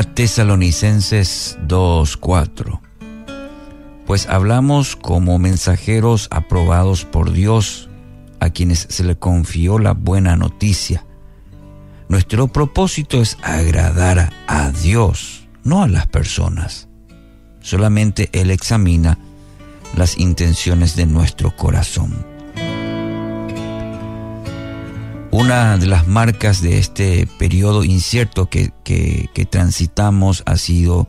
Tesalonicenses 2.4 Pues hablamos como mensajeros aprobados por Dios, a quienes se le confió la buena noticia. Nuestro propósito es agradar a Dios, no a las personas. Solamente Él examina las intenciones de nuestro corazón. Una de las marcas de este periodo incierto que, transitamos ha sido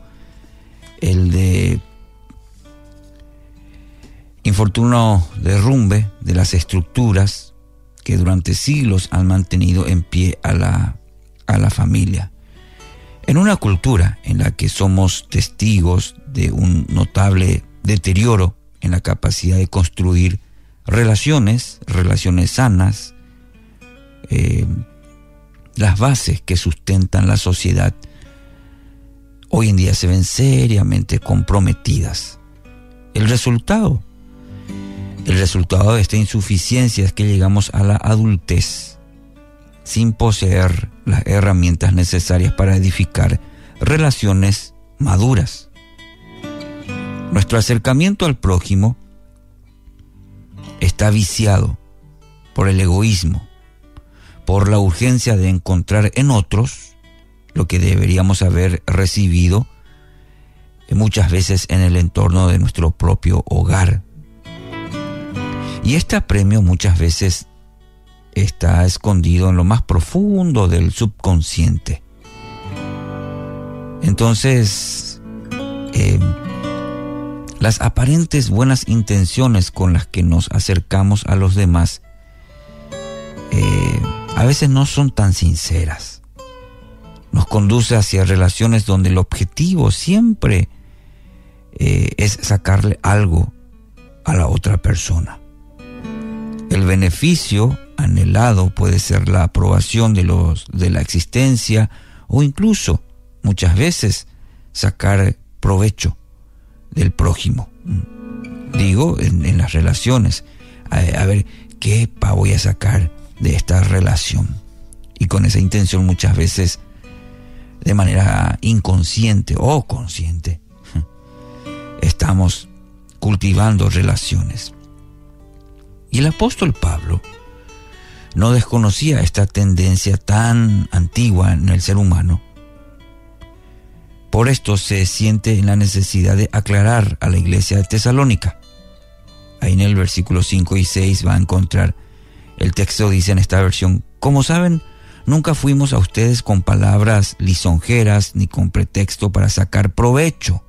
el de infortuno derrumbe de las estructuras que durante siglos han mantenido en pie a la, a la familia. En una cultura en la que somos testigos de un notable deterioro en la capacidad de construir relaciones, relaciones sanas, eh, las bases que sustentan la sociedad hoy en día se ven seriamente comprometidas. El resultado, el resultado de esta insuficiencia es que llegamos a la adultez sin poseer las herramientas necesarias para edificar relaciones maduras. Nuestro acercamiento al prójimo está viciado por el egoísmo, por la urgencia de encontrar en otros lo que deberíamos haber recibido muchas veces en el entorno de nuestro propio hogar. Y este apremio muchas veces está escondido en lo más profundo del subconsciente. Entonces, eh, las aparentes buenas intenciones con las que nos acercamos a los demás eh, a veces no son tan sinceras. Nos conduce hacia relaciones donde el objetivo siempre eh, es sacarle algo a la otra persona. El beneficio anhelado puede ser la aprobación de, los, de la existencia o incluso muchas veces sacar provecho del prójimo. Digo, en, las relaciones. A, a, ver, ¿qué pa voy a sacar de esta relación. Y con esa intención muchas veces de manera inconsciente o consciente estamos cultivando relaciones. Y el apóstol Pablo no desconocía esta tendencia tan antigua en el ser humano. Por esto se siente en la necesidad de aclarar a la iglesia de Tesalónica. Ahí en el versículo 5 y 6 va a encontrar el texto dice en esta versión, como saben, nunca fuimos a ustedes con palabras lisonjeras ni con pretexto para sacar provecho.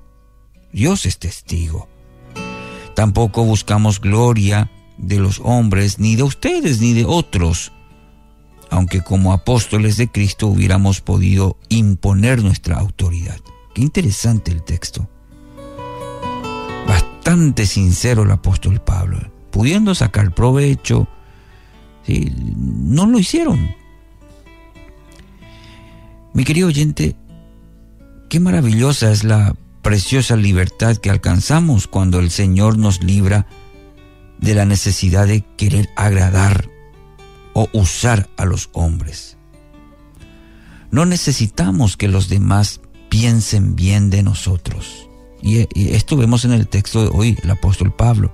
Dios es testigo. Tampoco buscamos gloria de los hombres, ni de ustedes, ni de otros, aunque como apóstoles de Cristo hubiéramos podido imponer nuestra autoridad. Qué interesante el texto. Bastante sincero el apóstol Pablo, pudiendo sacar provecho, no lo hicieron. Mi querido oyente, qué maravillosa es la preciosa libertad que alcanzamos cuando el Señor nos libra de la necesidad de querer agradar o usar a los hombres. No necesitamos que los demás piensen bien de nosotros. Y, esto vemos en el texto de hoy, el apóstol Pablo.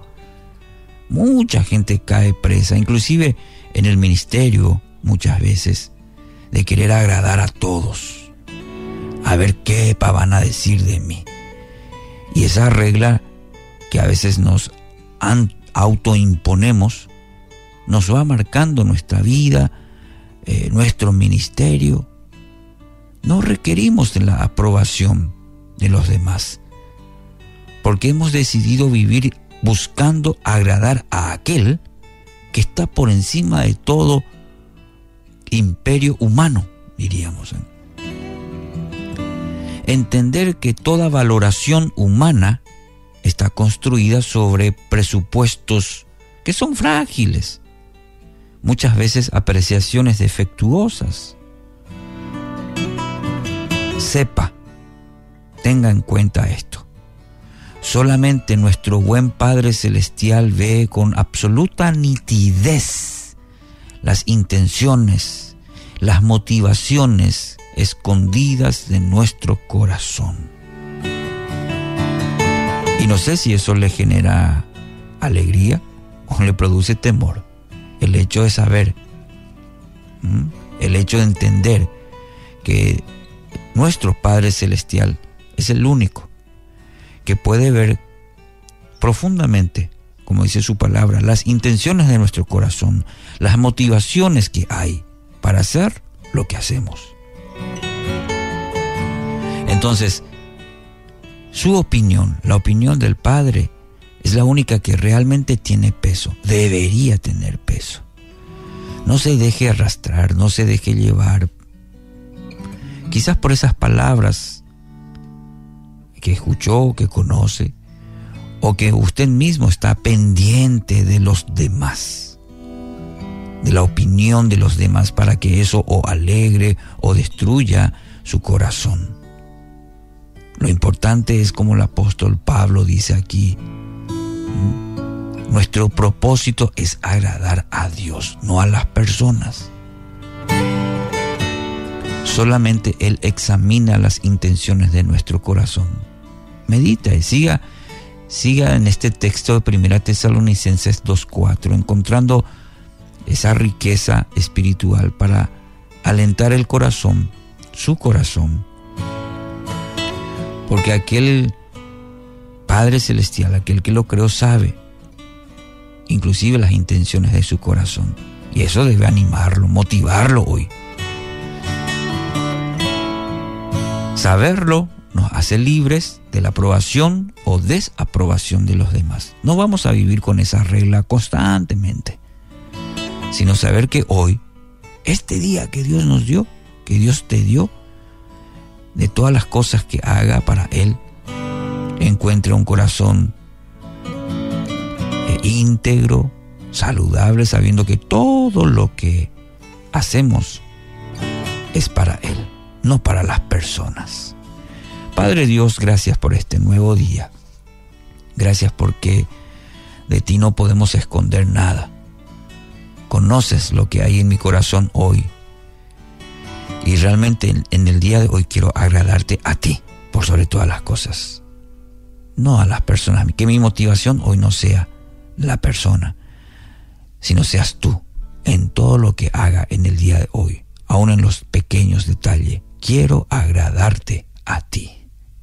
Mucha gente cae presa, inclusive en el ministerio muchas veces de querer agradar a todos, a ver qué van a decir de mí. Y esa regla que a veces nos autoimponemos nos va marcando nuestra vida, eh, nuestro ministerio. No requerimos de la aprobación de los demás, porque hemos decidido vivir buscando agradar a aquel que está por encima de todo imperio humano, diríamos. ¿eh? Entender que toda valoración humana está construida sobre presupuestos que son frágiles, muchas veces apreciaciones defectuosas. Sepa, tenga en cuenta esto. Solamente nuestro buen Padre Celestial ve con absoluta nitidez las intenciones, las motivaciones escondidas de nuestro corazón. Y no sé si eso le genera alegría o le produce temor. El hecho de saber, el hecho de entender que nuestro Padre Celestial es el único que puede ver profundamente, como dice su palabra, las intenciones de nuestro corazón, las motivaciones que hay para hacer lo que hacemos. Entonces, su opinión, la opinión del Padre, es la única que realmente tiene peso, debería tener peso. No se deje arrastrar, no se deje llevar, quizás por esas palabras que escuchó, que conoce, o que usted mismo está pendiente de los demás, de la opinión de los demás para que eso o alegre o destruya su corazón. Lo importante es como el apóstol Pablo dice aquí, nuestro propósito es agradar a Dios, no a las personas. Solamente Él examina las intenciones de nuestro corazón. Medita y siga, siga en este texto de Primera Tesalonicenses 2.4, encontrando esa riqueza espiritual para alentar el corazón, su corazón, porque aquel Padre Celestial, aquel que lo creó, sabe inclusive las intenciones de su corazón. Y eso debe animarlo, motivarlo hoy. Saberlo nos hace libres de la aprobación o desaprobación de los demás. No vamos a vivir con esa regla constantemente, sino saber que hoy, este día que Dios nos dio, que Dios te dio, de todas las cosas que haga para Él, encuentre un corazón eh, íntegro, saludable, sabiendo que todo lo que hacemos es para Él, no para las personas. Padre Dios, gracias por este nuevo día. Gracias porque de ti no podemos esconder nada. Conoces lo que hay en mi corazón hoy y realmente en, el día de hoy quiero agradarte a ti por sobre todas las cosas. No a las personas. Que mi motivación hoy no sea la persona, sino seas tú en todo lo que haga en el día de hoy, aún en los pequeños detalles. Quiero agradarte a ti,